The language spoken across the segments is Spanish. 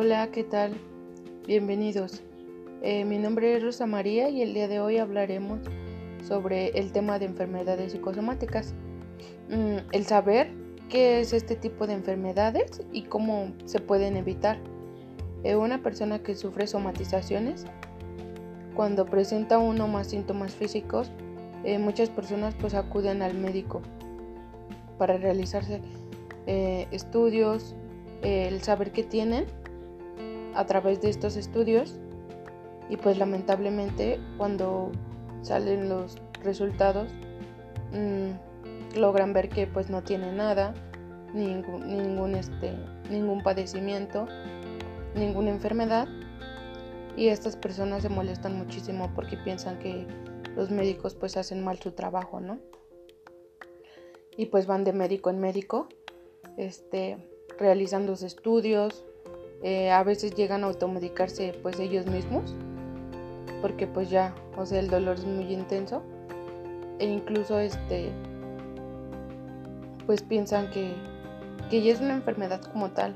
Hola, ¿qué tal? Bienvenidos. Eh, mi nombre es Rosa María y el día de hoy hablaremos sobre el tema de enfermedades psicosomáticas. Mm, el saber qué es este tipo de enfermedades y cómo se pueden evitar. Eh, una persona que sufre somatizaciones, cuando presenta uno más síntomas físicos, eh, muchas personas pues acuden al médico para realizarse estudios, el saber qué tienen a través de estos estudios y pues lamentablemente cuando salen los resultados mmm, logran ver que pues no tiene nada ningún, este ningún padecimiento ninguna enfermedad. Y estas personas se molestan muchísimo porque piensan que los médicos pues hacen mal su trabajo no y pues van de médico en médico este realizando estudios eh, a veces llegan a automedicarse pues ellos mismos porque pues ya o sea el dolor es muy intenso. E incluso este pues piensan que, que ya es una enfermedad como tal.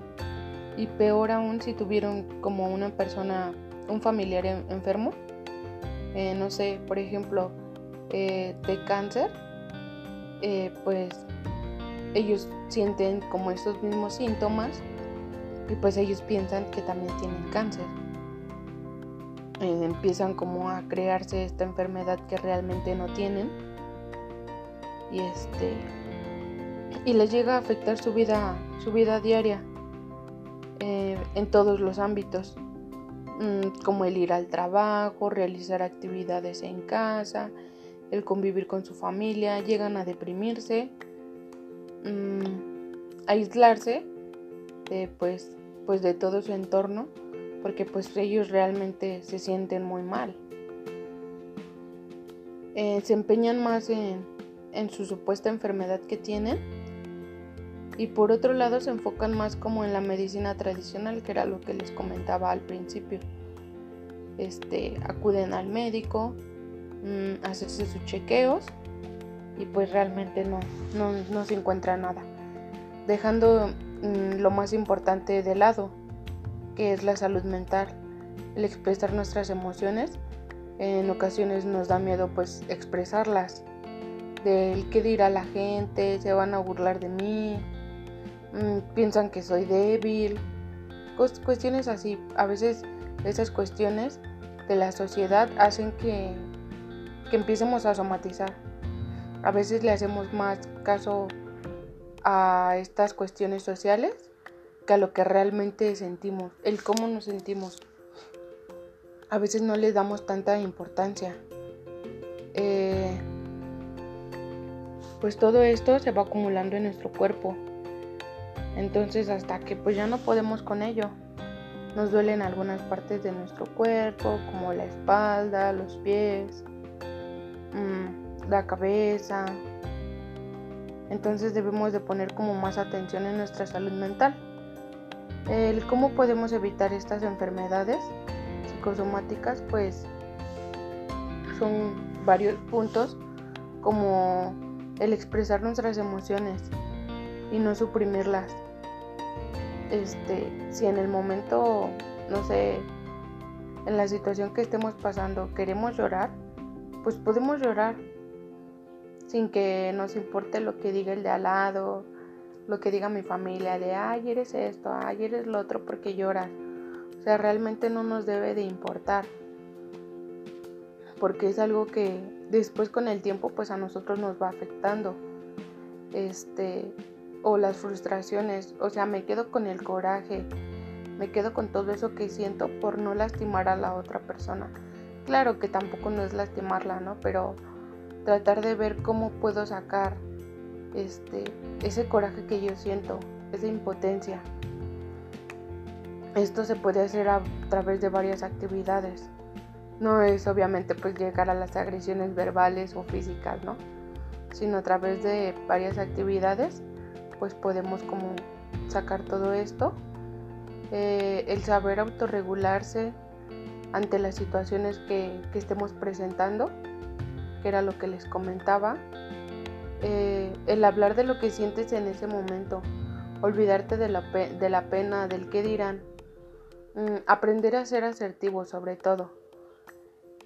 Y peor aún si tuvieron como una persona un familiar enfermo. Eh, no sé por ejemplo eh, de cáncer pues ellos sienten como estos mismos síntomas y pues ellos piensan que también tienen cáncer. Eh, empiezan como a crearse esta enfermedad que realmente no tienen y este y les llega a afectar su vida su vida diaria eh, en todos los ámbitos mm, como el ir al trabajo realizar actividades en casa el convivir con su familia llegan a deprimirse mm, aislarse pues pues de todo su entorno porque pues ellos realmente se sienten muy mal. Eh, se empeñan más en, en su supuesta enfermedad que tienen y por otro lado se enfocan más como en la medicina tradicional que era lo que les comentaba al principio. Este, acuden al médico, mmm, hacerse sus chequeos y pues realmente no, no, no se encuentra nada. Dejando lo más importante de lado, que es la salud mental, el expresar nuestras emociones. En ocasiones nos da miedo pues expresarlas, del qué dirá la gente, se van a burlar de mí, mm, piensan que soy débil, cuestiones así. A veces esas cuestiones de la sociedad hacen que, que empecemos a somatizar. A veces le hacemos más caso a estas cuestiones sociales que a lo que realmente sentimos, el cómo nos sentimos. A veces no le damos tanta importancia. Eh, pues todo esto se va acumulando en nuestro cuerpo. Entonces hasta que pues ya no podemos con ello. Nos duelen algunas partes de nuestro cuerpo, como la espalda, los pies, mm, la cabeza, entonces debemos de poner como más atención en nuestra salud mental. El cómo podemos evitar estas enfermedades psicosomáticas, pues son varios puntos como el expresar nuestras emociones y no suprimirlas. Este, si en el momento, no sé, en la situación que estemos pasando queremos llorar, pues podemos llorar, sin que nos importe lo que diga el de al lado, lo que diga mi familia, de, ay, eres esto, ay, eres lo otro porque lloras. O sea, realmente no nos debe de importar. Porque es algo que después con el tiempo pues a nosotros nos va afectando. Este, o las frustraciones, o sea, me quedo con el coraje, me quedo con todo eso que siento por no lastimar a la otra persona. Claro que tampoco no es lastimarla, ¿no? Pero tratar de ver cómo puedo sacar este, ese coraje que yo siento, esa impotencia. Esto se puede hacer a través de varias actividades. No es obviamente pues llegar a las agresiones verbales o físicas, ¿no? Sino a través de varias actividades pues podemos como sacar todo esto. Eh, el saber autorregularse ante las situaciones que, que estemos presentando que era lo que les comentaba, eh, el hablar de lo que sientes en ese momento, olvidarte de la, de la pena, del qué dirán, Mm, aprender a ser asertivo sobre todo,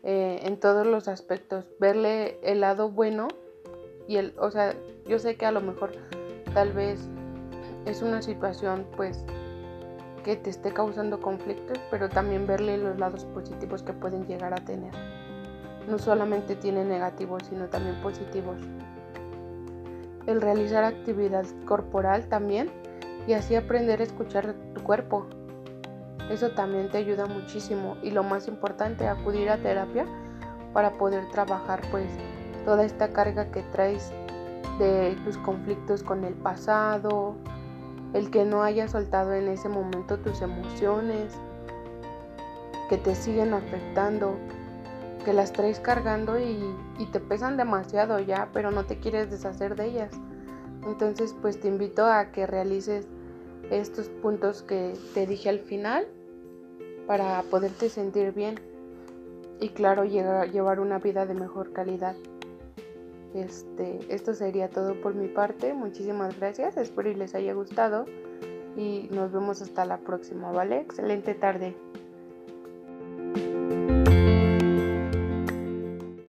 eh, en todos los aspectos, verle el lado bueno y el, o sea, yo sé que a lo mejor tal vez es una situación pues que te esté causando conflictos, pero también verle los lados positivos que pueden llegar a tener. No solamente tiene negativos, sino también positivos. El realizar actividad corporal también y así aprender a escuchar tu cuerpo, eso también te ayuda muchísimo y lo más importante, acudir a terapia para poder trabajar pues toda esta carga que traes de tus conflictos con el pasado, el que no hayas soltado en ese momento tus emociones, que te siguen afectando, que las traes cargando y, te pesan demasiado ya, pero no te quieres deshacer de ellas. Entonces pues te invito a que realices estos puntos que te dije al final para poderte sentir bien y claro llegar, llevar una vida de mejor calidad. Este, esto sería todo por mi parte. Muchísimas gracias. Espero que les haya gustado y nos vemos hasta la próxima, ¿vale? Excelente tarde.